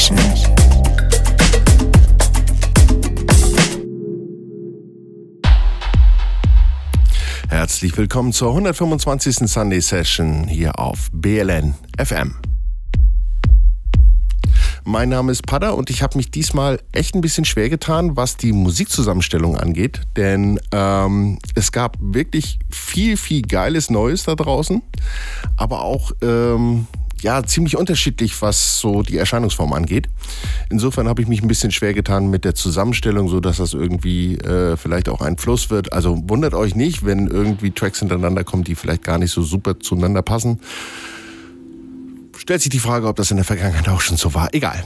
Session. Herzlich willkommen zur 125. Sunday Session hier auf BLN FM. Mein Name ist Pada und ich habe mich diesmal echt ein bisschen schwer getan, was die Musikzusammenstellung angeht, denn ähm, es gab wirklich viel, viel geiles Neues da draußen, aber auch ähm, ja ziemlich unterschiedlich, was so die Erscheinungsform angeht. Insofern habe ich mich ein bisschen schwer getan mit der Zusammenstellung, so dass das irgendwie äh, vielleicht auch ein Fluss wird. Also wundert euch nicht, wenn irgendwie Tracks hintereinander kommen, die vielleicht gar nicht so super zueinander passen. Stellt sich die Frage, ob das in der Vergangenheit auch schon so war. Egal.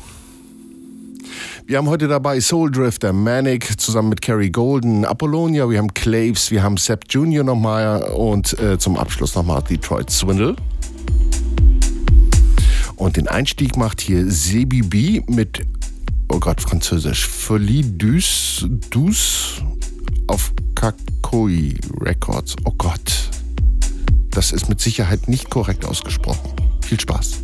Wir haben heute dabei Soul Drifter, Manic zusammen mit Kerry Golden, Apollonia, wir haben Claves, wir haben Sepp Jr. nochmal und äh, zum Abschluss nochmal Detroit Swindle. Und den Einstieg macht hier Sebi B mit, oh Gott, Französisch, Folie dus, dus auf Kakoi Records. Oh Gott, das ist mit Sicherheit nicht korrekt ausgesprochen. Viel Spaß.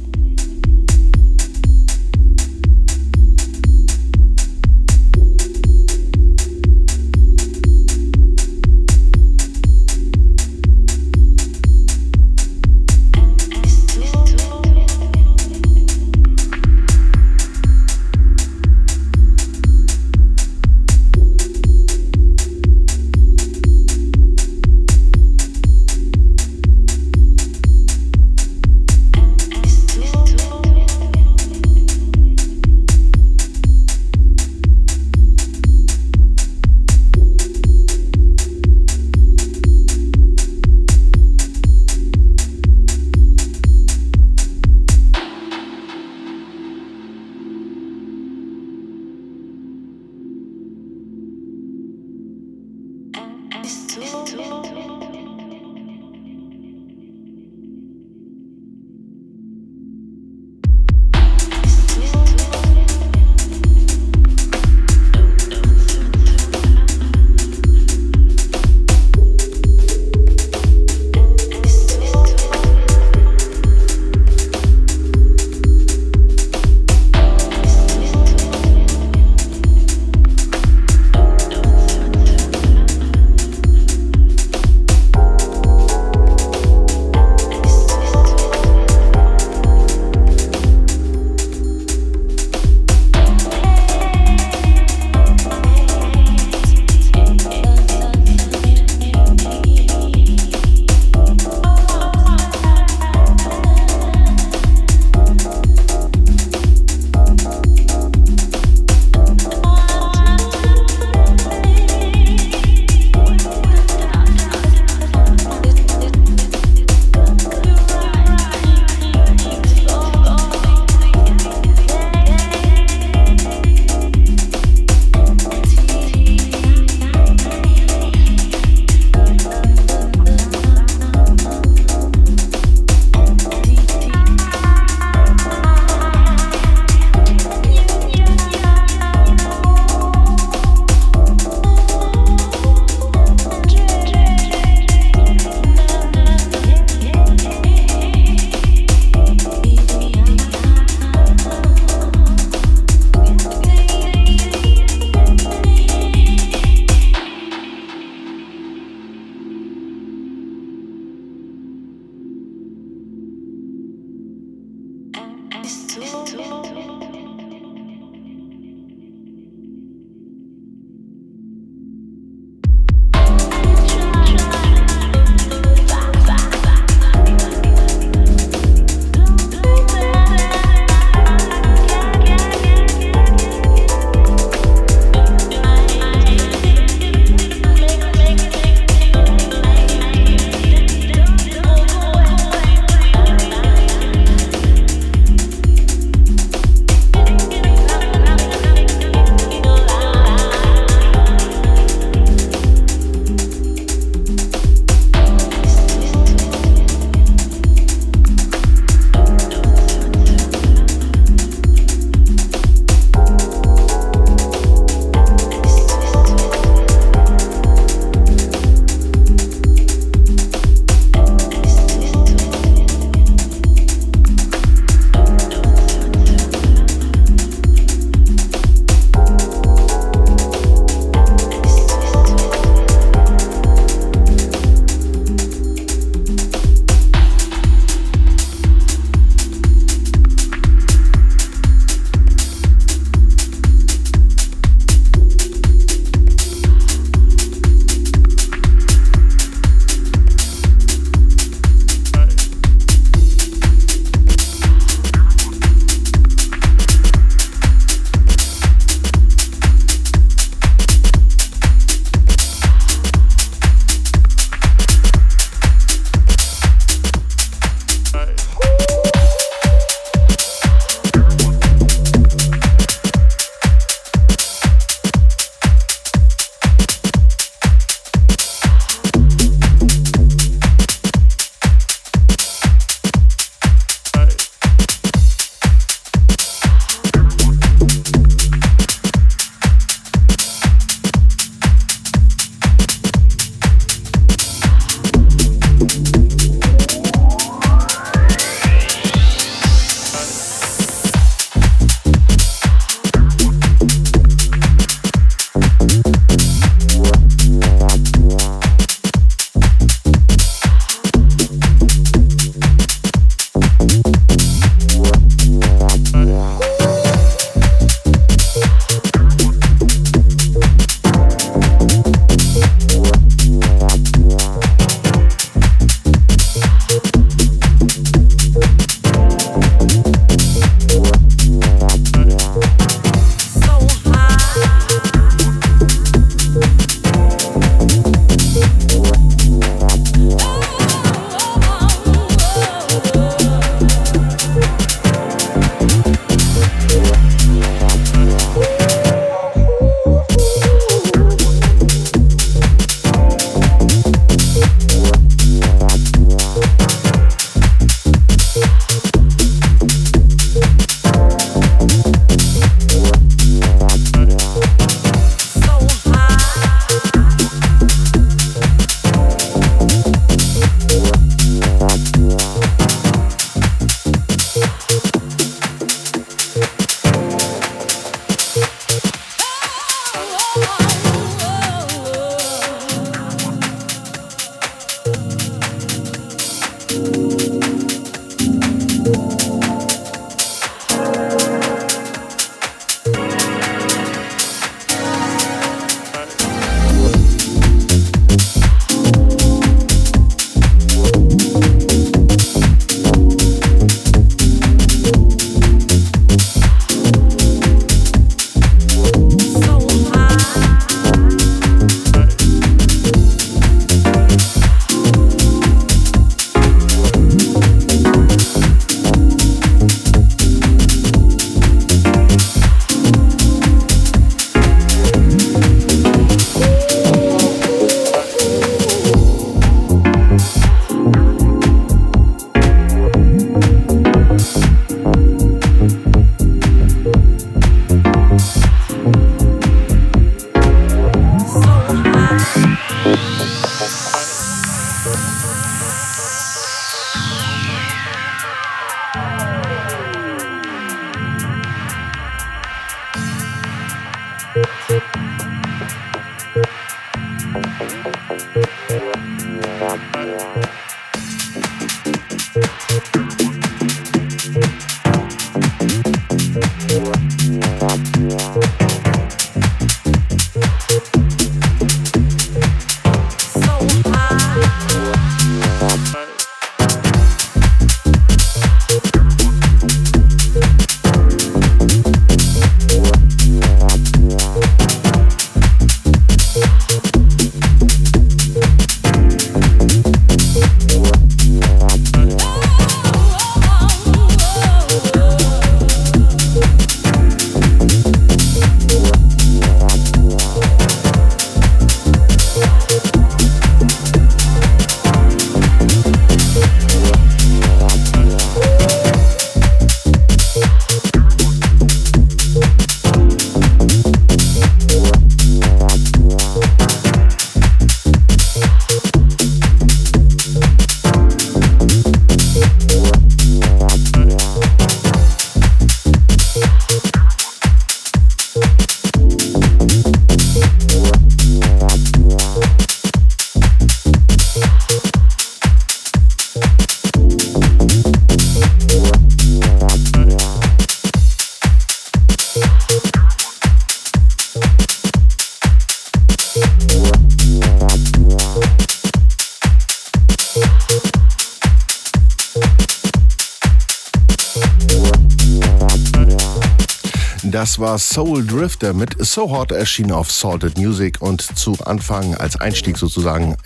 War Soul Drifter mit So Hot erschienen auf Salted Music und zu Anfang als Einstieg sozusagen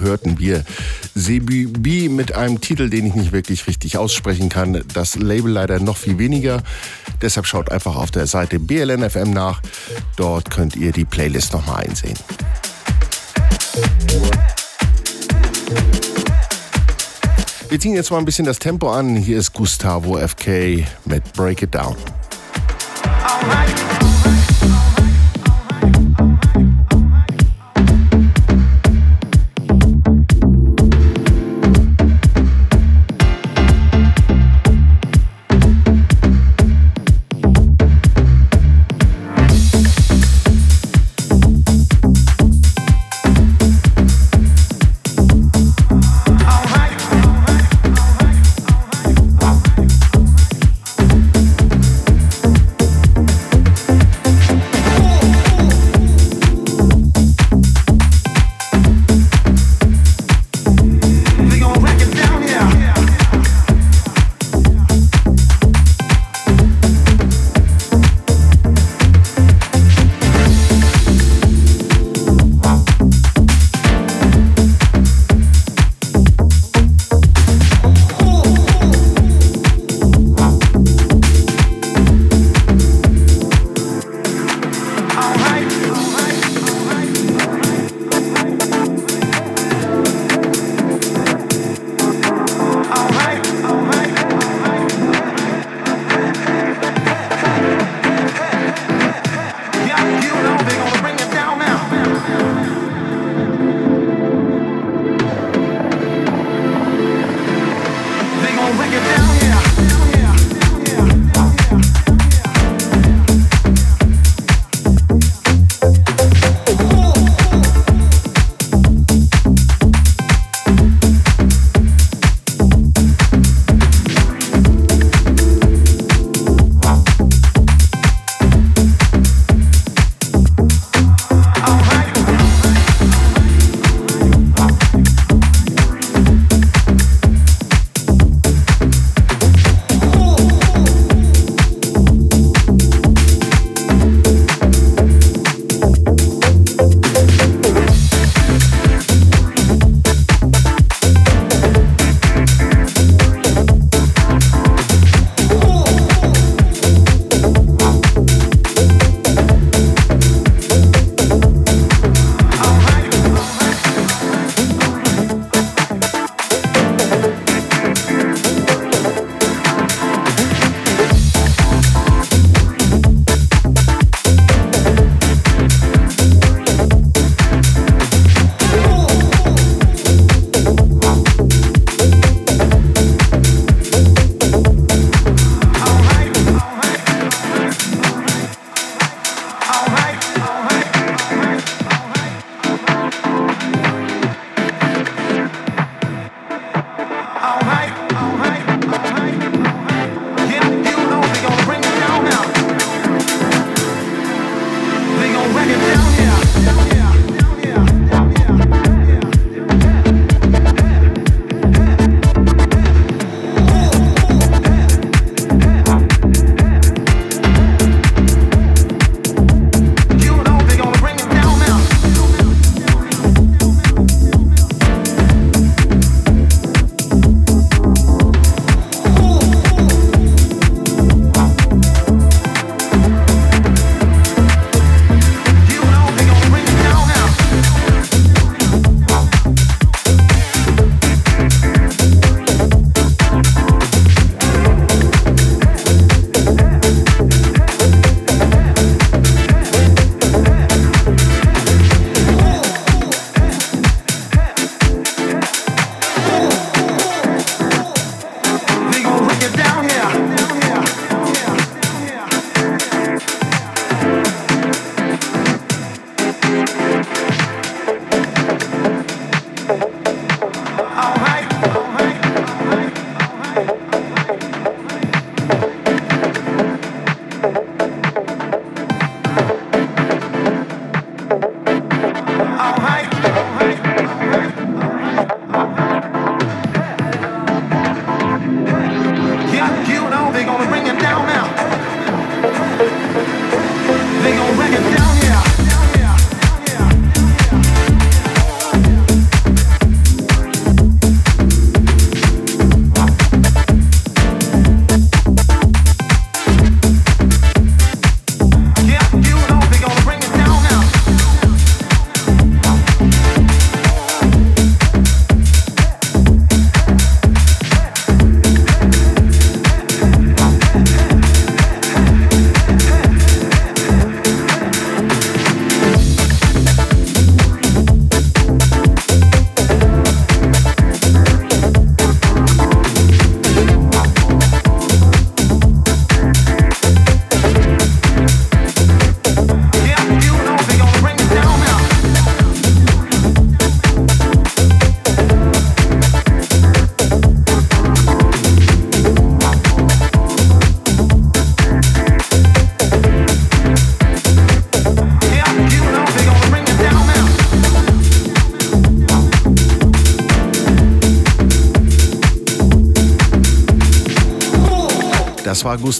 hörten wir Sebi B mit einem Titel, den ich nicht wirklich richtig aussprechen kann. Das Label leider noch viel weniger. Deshalb schaut einfach auf der Seite BLNFM nach. Dort könnt ihr die Playlist nochmal einsehen. Wir ziehen jetzt mal ein bisschen das Tempo an. Hier ist Gustavo FK mit Break It Down. Das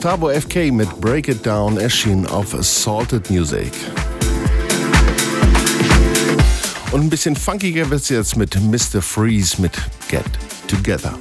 Gustavo FK mit Break It Down, erschienen auf Assaulted Music. Und ein bisschen funkiger wird es jetzt mit Mr. Freeze mit Get Together.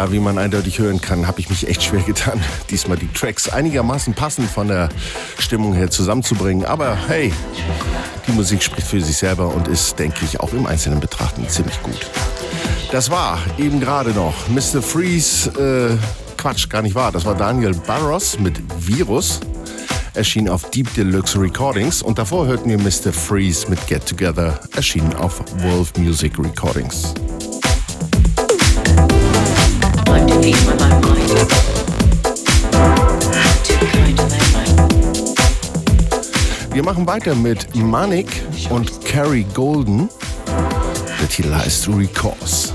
Ja, wie man eindeutig hören kann, habe ich mich echt schwer getan, diesmal die Tracks einigermaßen passend von der Stimmung her zusammenzubringen. Aber hey, die Musik spricht für sich selber und ist, denke ich, auch im Einzelnen betrachten ziemlich gut. Das war eben gerade noch Mr. Freeze. Äh, Quatsch, gar nicht wahr. Das war Daniel Barros mit Virus. Erschien auf Deep Deluxe Recordings. Und davor hörten wir Mr. Freeze mit Get Together. Erschienen auf Wolf Music Recordings. Wir machen weiter mit Manik und Carrie Golden. Der Titel heißt Recourse.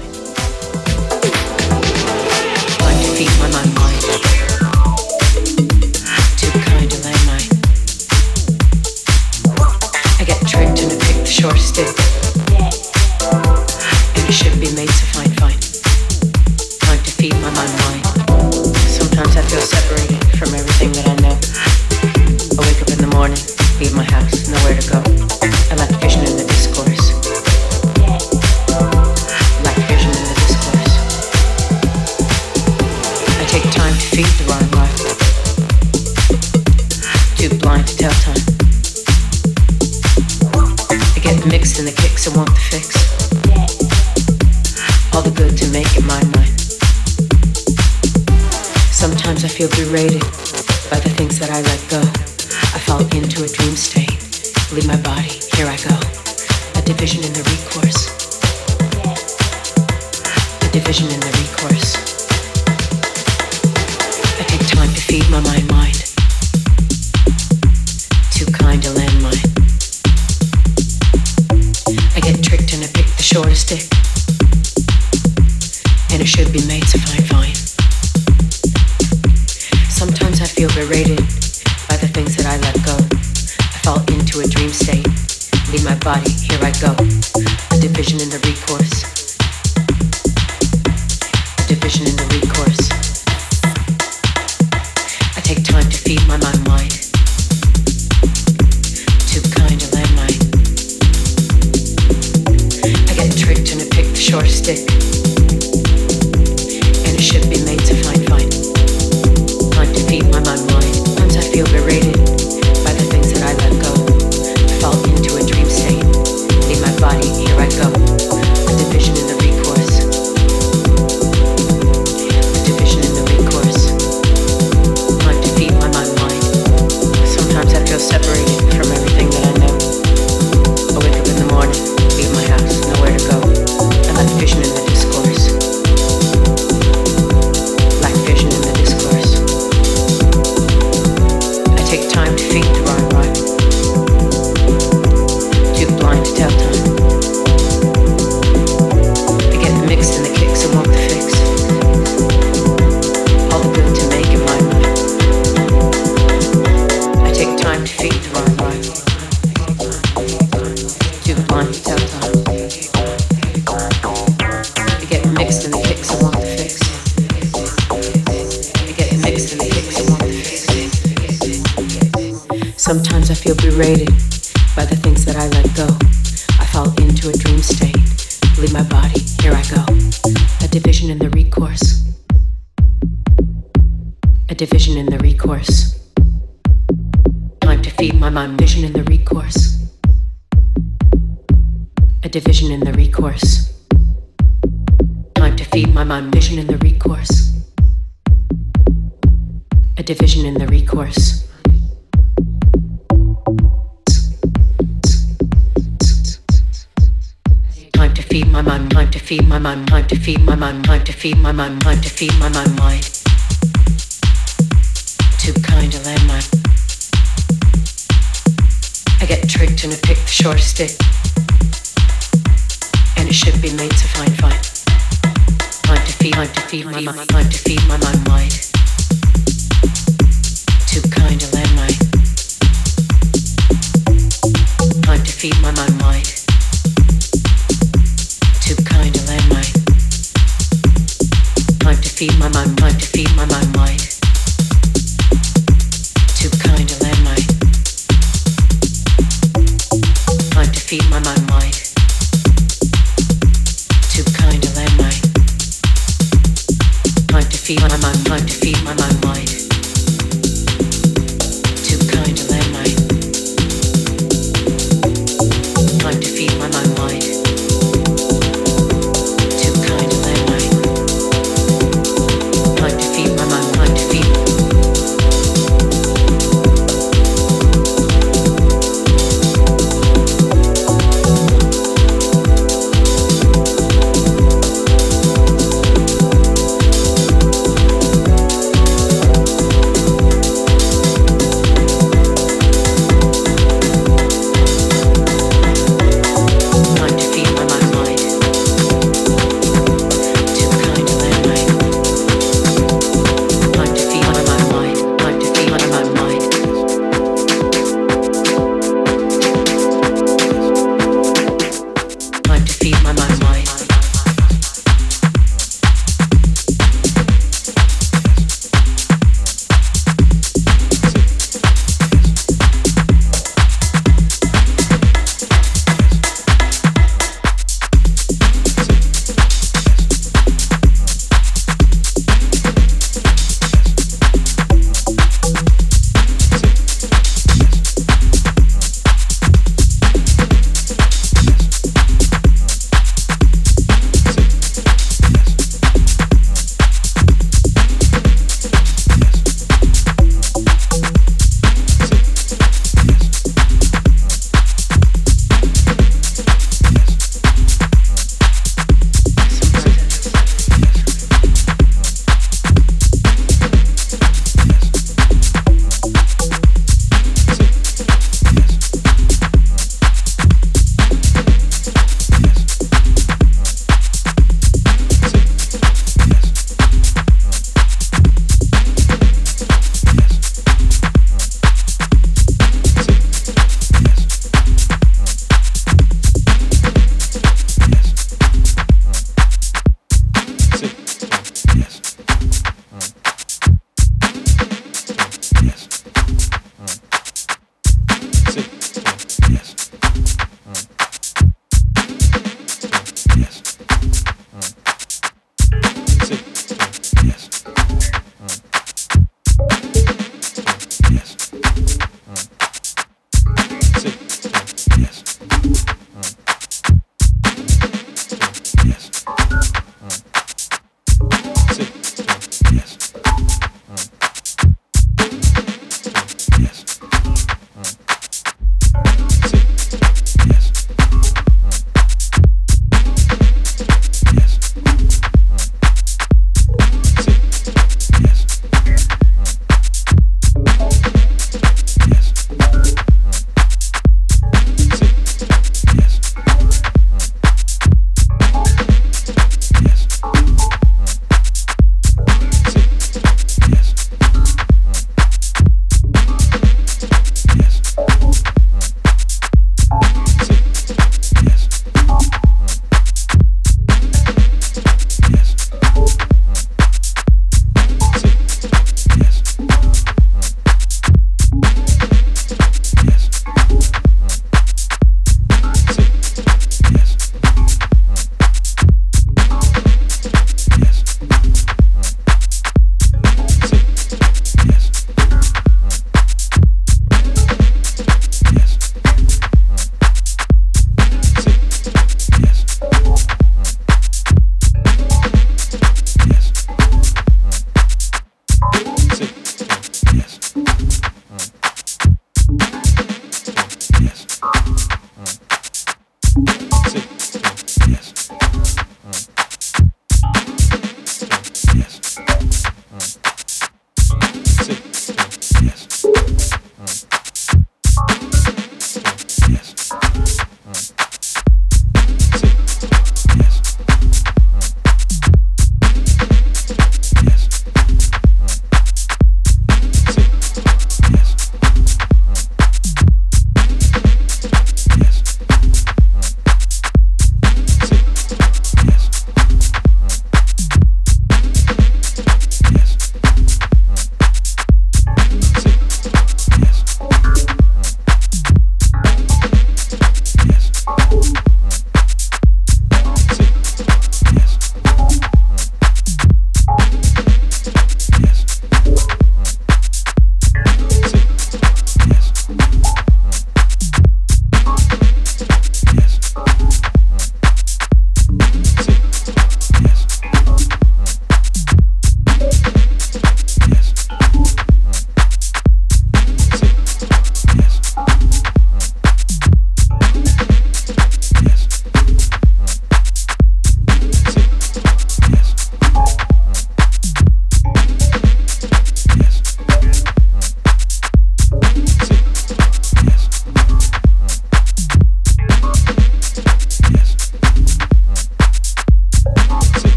fall into a dream state. Leave my body, here I go. A division in the record. Sometimes I feel berated. My mind, to feed my mind, time to feed my mind, time to feed my mind, mind. Too kind of landmine. I get tricked and I pick the short stick. And it should be made to fine, fine. Time to feed, time to feed my mind, time to feed my mind, mind. Too kind of landmine. Time to feed my mind, mind. Feed my mind, mind to my mind, mind. Too kind of landmine. Time to feed my mind, mind. Too kind of landmine. Time to feed my mind, time to feed my mind,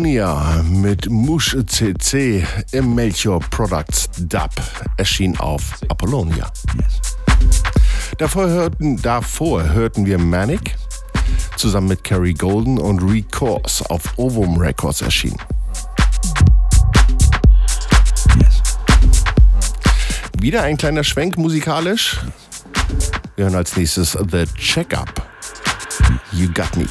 Apollonia mit Mush CC im Melchior Products Dub. Erschien auf Apollonia. Davor hörten, davor hörten wir Manic zusammen mit Kerry Golden und Recourse auf Ovum Records erschienen. Wieder ein kleiner Schwenk musikalisch. Wir hören als nächstes The Checkup. You Got Me.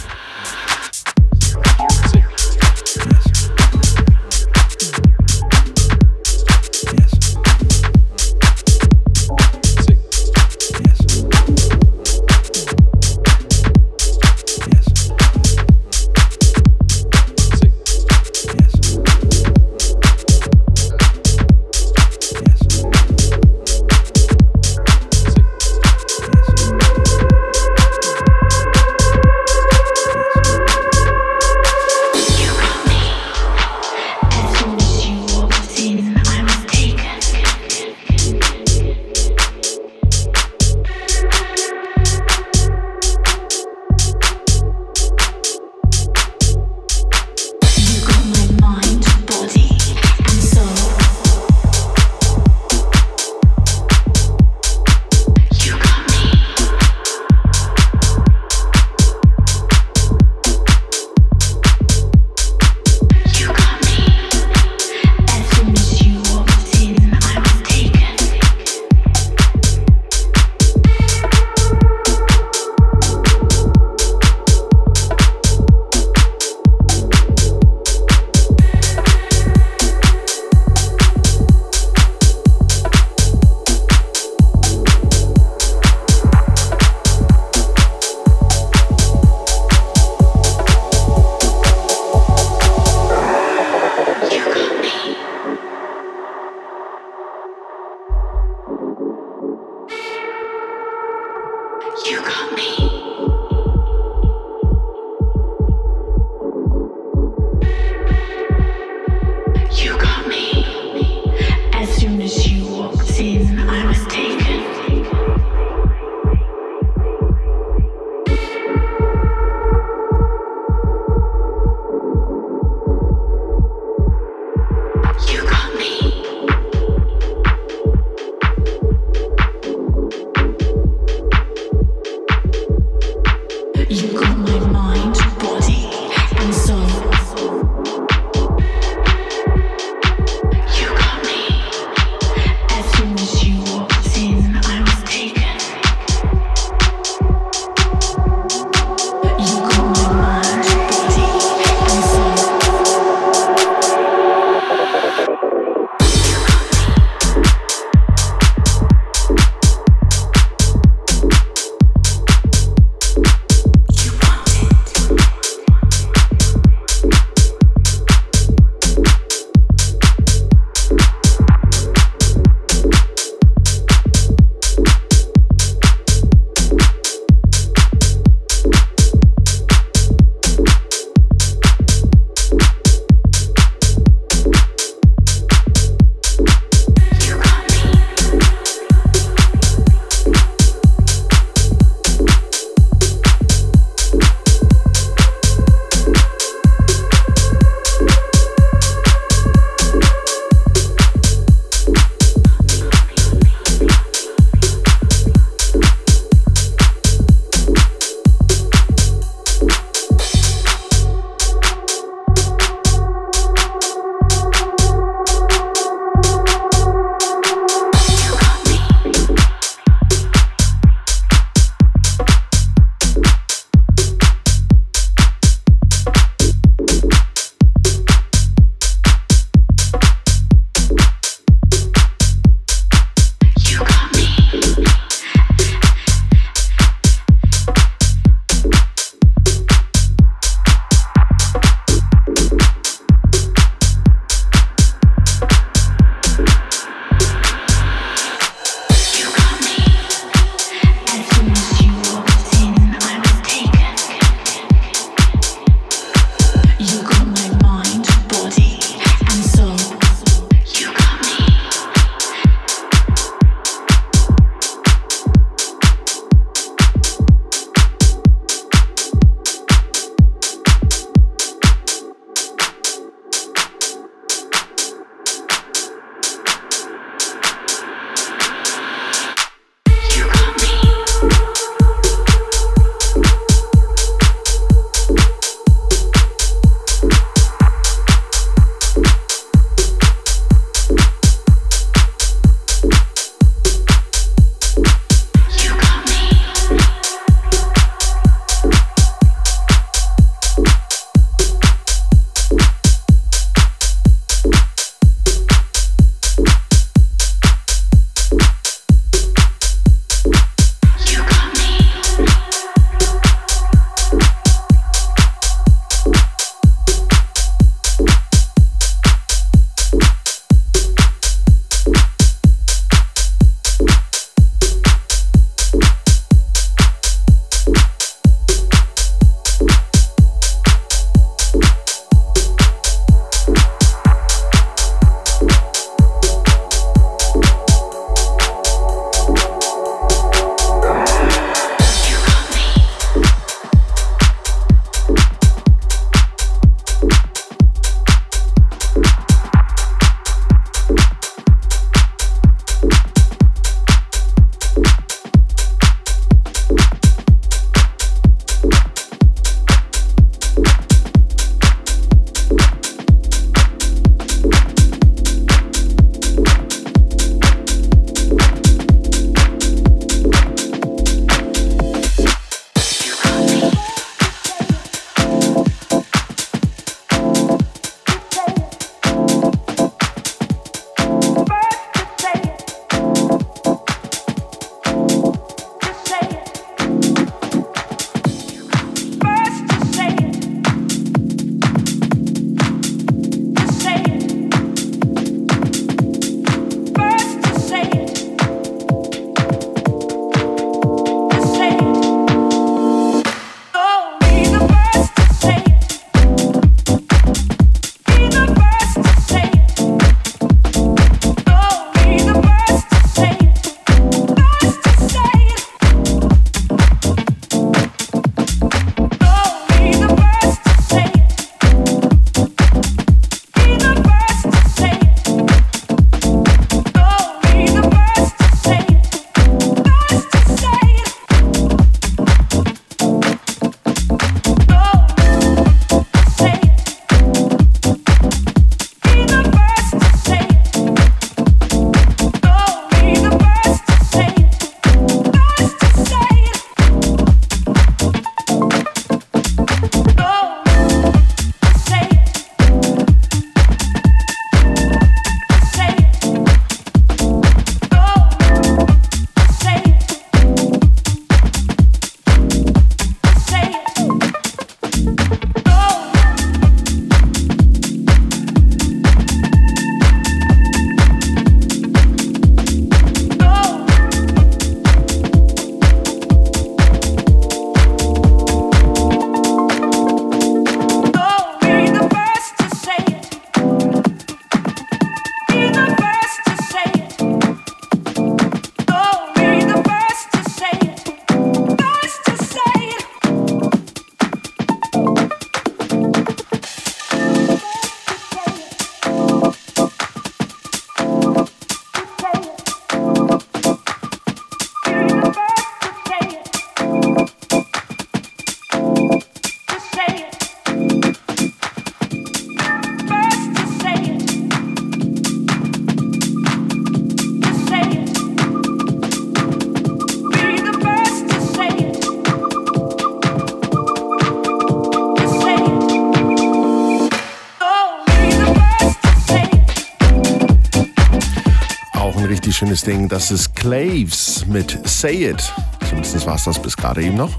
Schönes Ding. Das ist Claves mit Say It. Zumindest war es das bis gerade eben noch.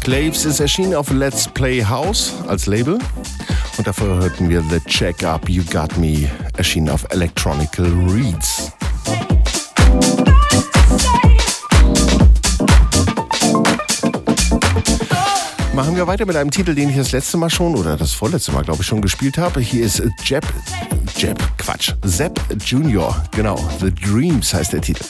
Claves ist erschienen auf Let's Play House als Label. Und davor hörten wir The Check Up You Got Me, erschienen auf Electronical Reads. Machen wir weiter mit einem Titel, den ich das letzte Mal schon oder das vorletzte Mal, glaube ich, schon gespielt habe. Hier ist Jeb, Jeb, Quatsch, Sepp Junior, genau. The Dreams heißt der Titel.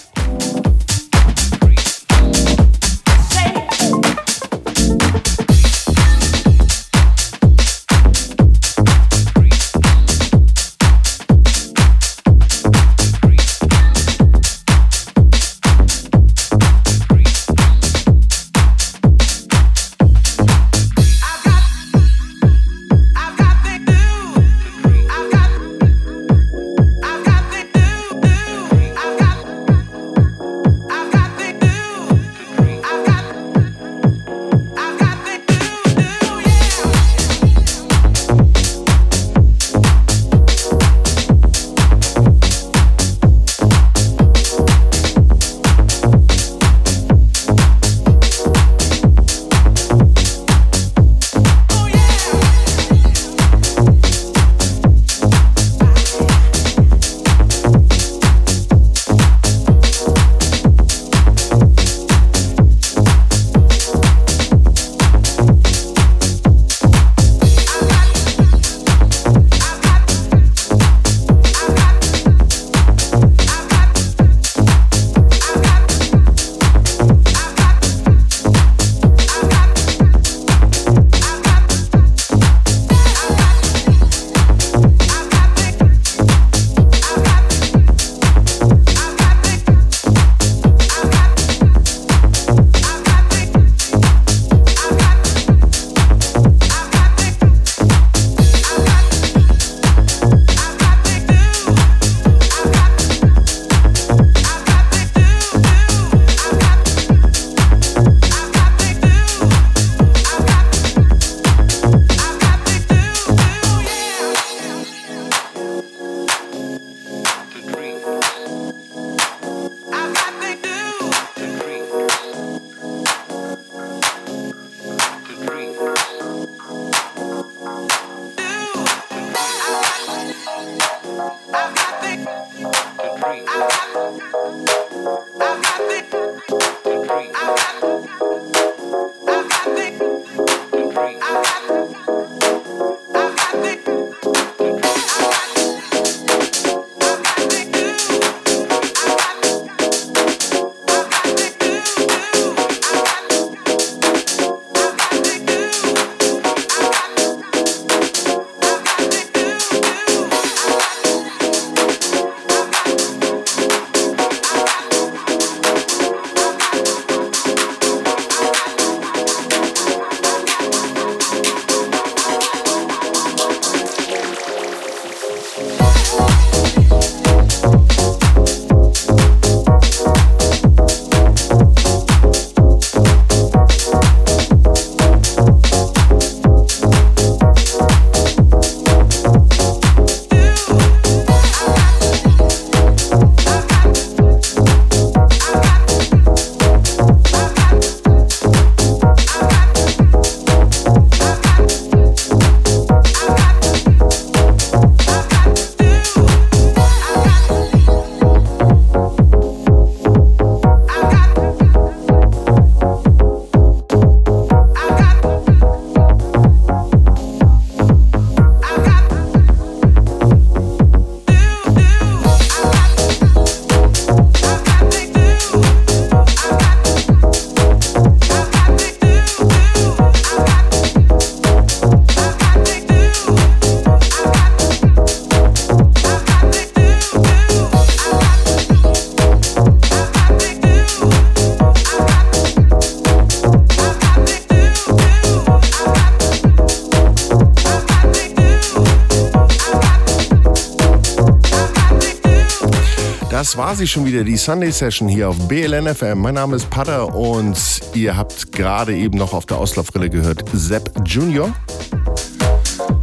War sie schon wieder, die Sunday Session hier auf BLNFM. Mein Name ist Patter und ihr habt gerade eben noch auf der Auslaufrille gehört Sepp Junior.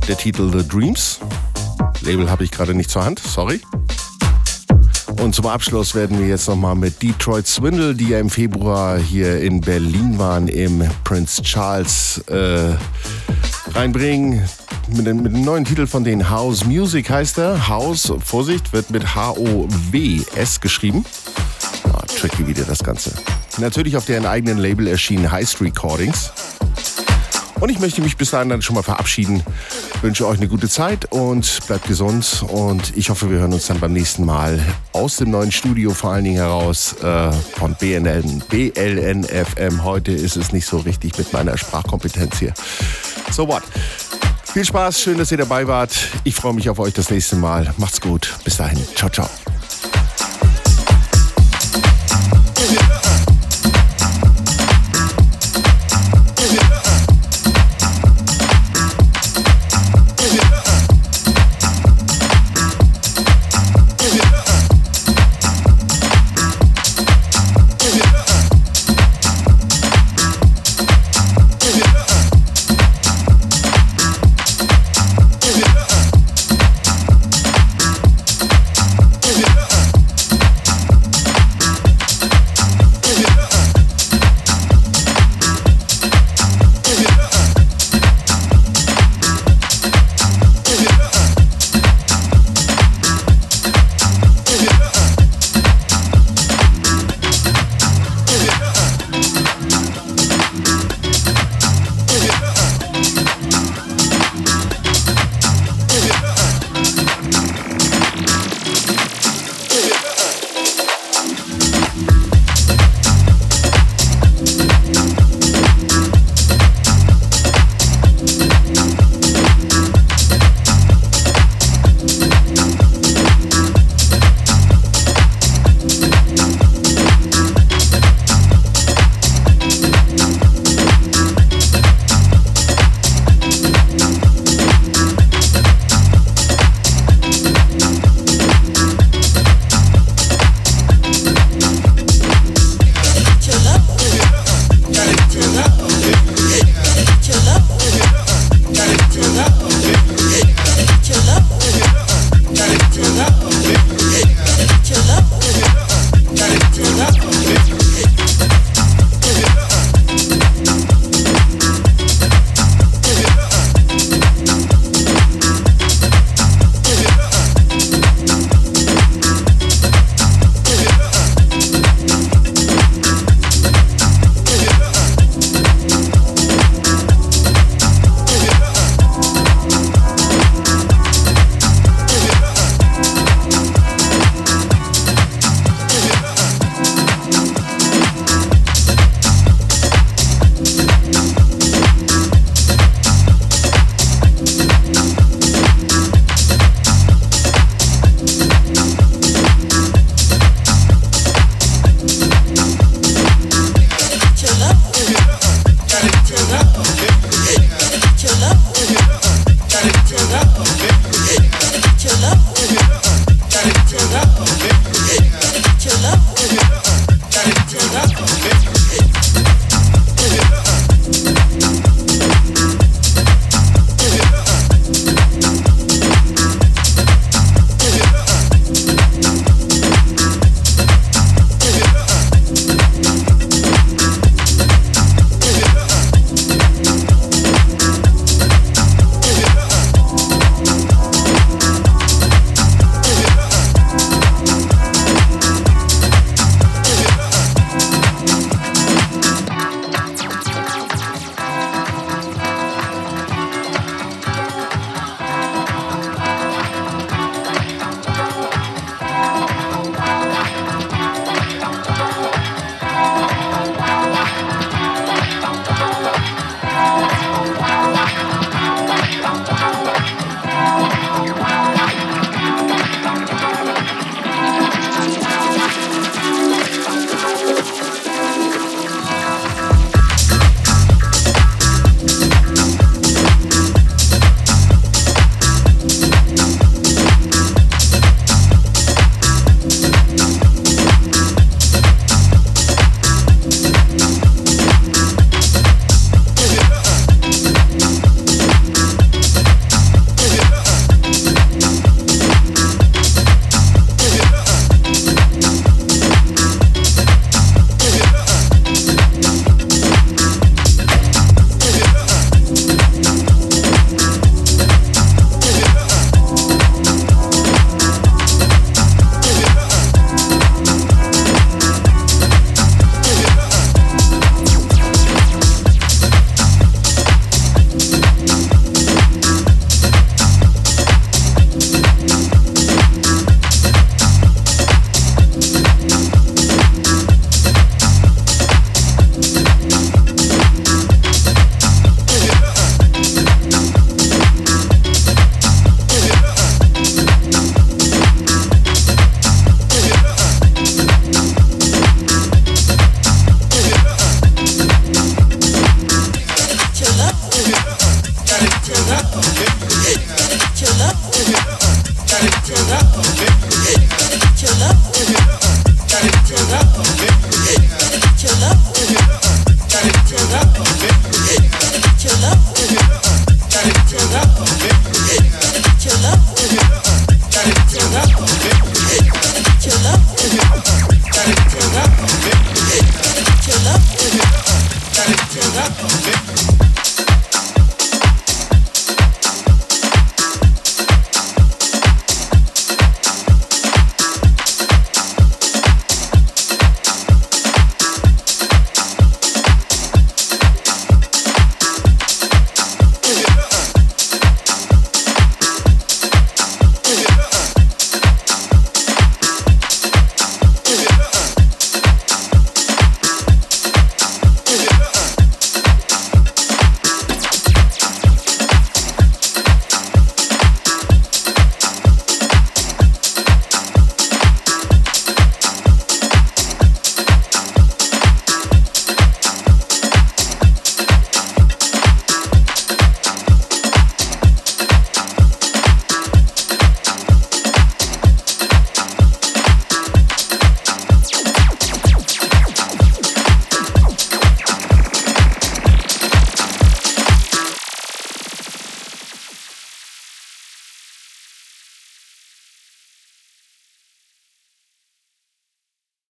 der Titel The Dreams. Label habe ich gerade nicht zur Hand, sorry. Und zum Abschluss werden wir jetzt nochmal mit Detroit Swindle, die ja im Februar hier in Berlin waren, im Prince Charles äh, reinbringen. Mit dem, mit dem, neuen Titel von den House Music heißt er. House, Vorsicht, wird mit H-O-W-S geschrieben. Ah, tricky wieder das Ganze. Natürlich auf deren eigenen Label erschienen Heist Recordings. Und ich möchte mich bis dahin dann schon mal verabschieden. Wünsche euch eine gute Zeit und bleibt gesund. Und ich hoffe, wir hören uns dann beim nächsten Mal aus dem neuen Studio vor allen Dingen heraus äh, von BNN, BLNFM. Heute ist es nicht so richtig mit meiner Sprachkompetenz hier. So what? Viel Spaß, schön, dass ihr dabei wart. Ich freue mich auf euch das nächste Mal. Macht's gut. Bis dahin. Ciao, ciao.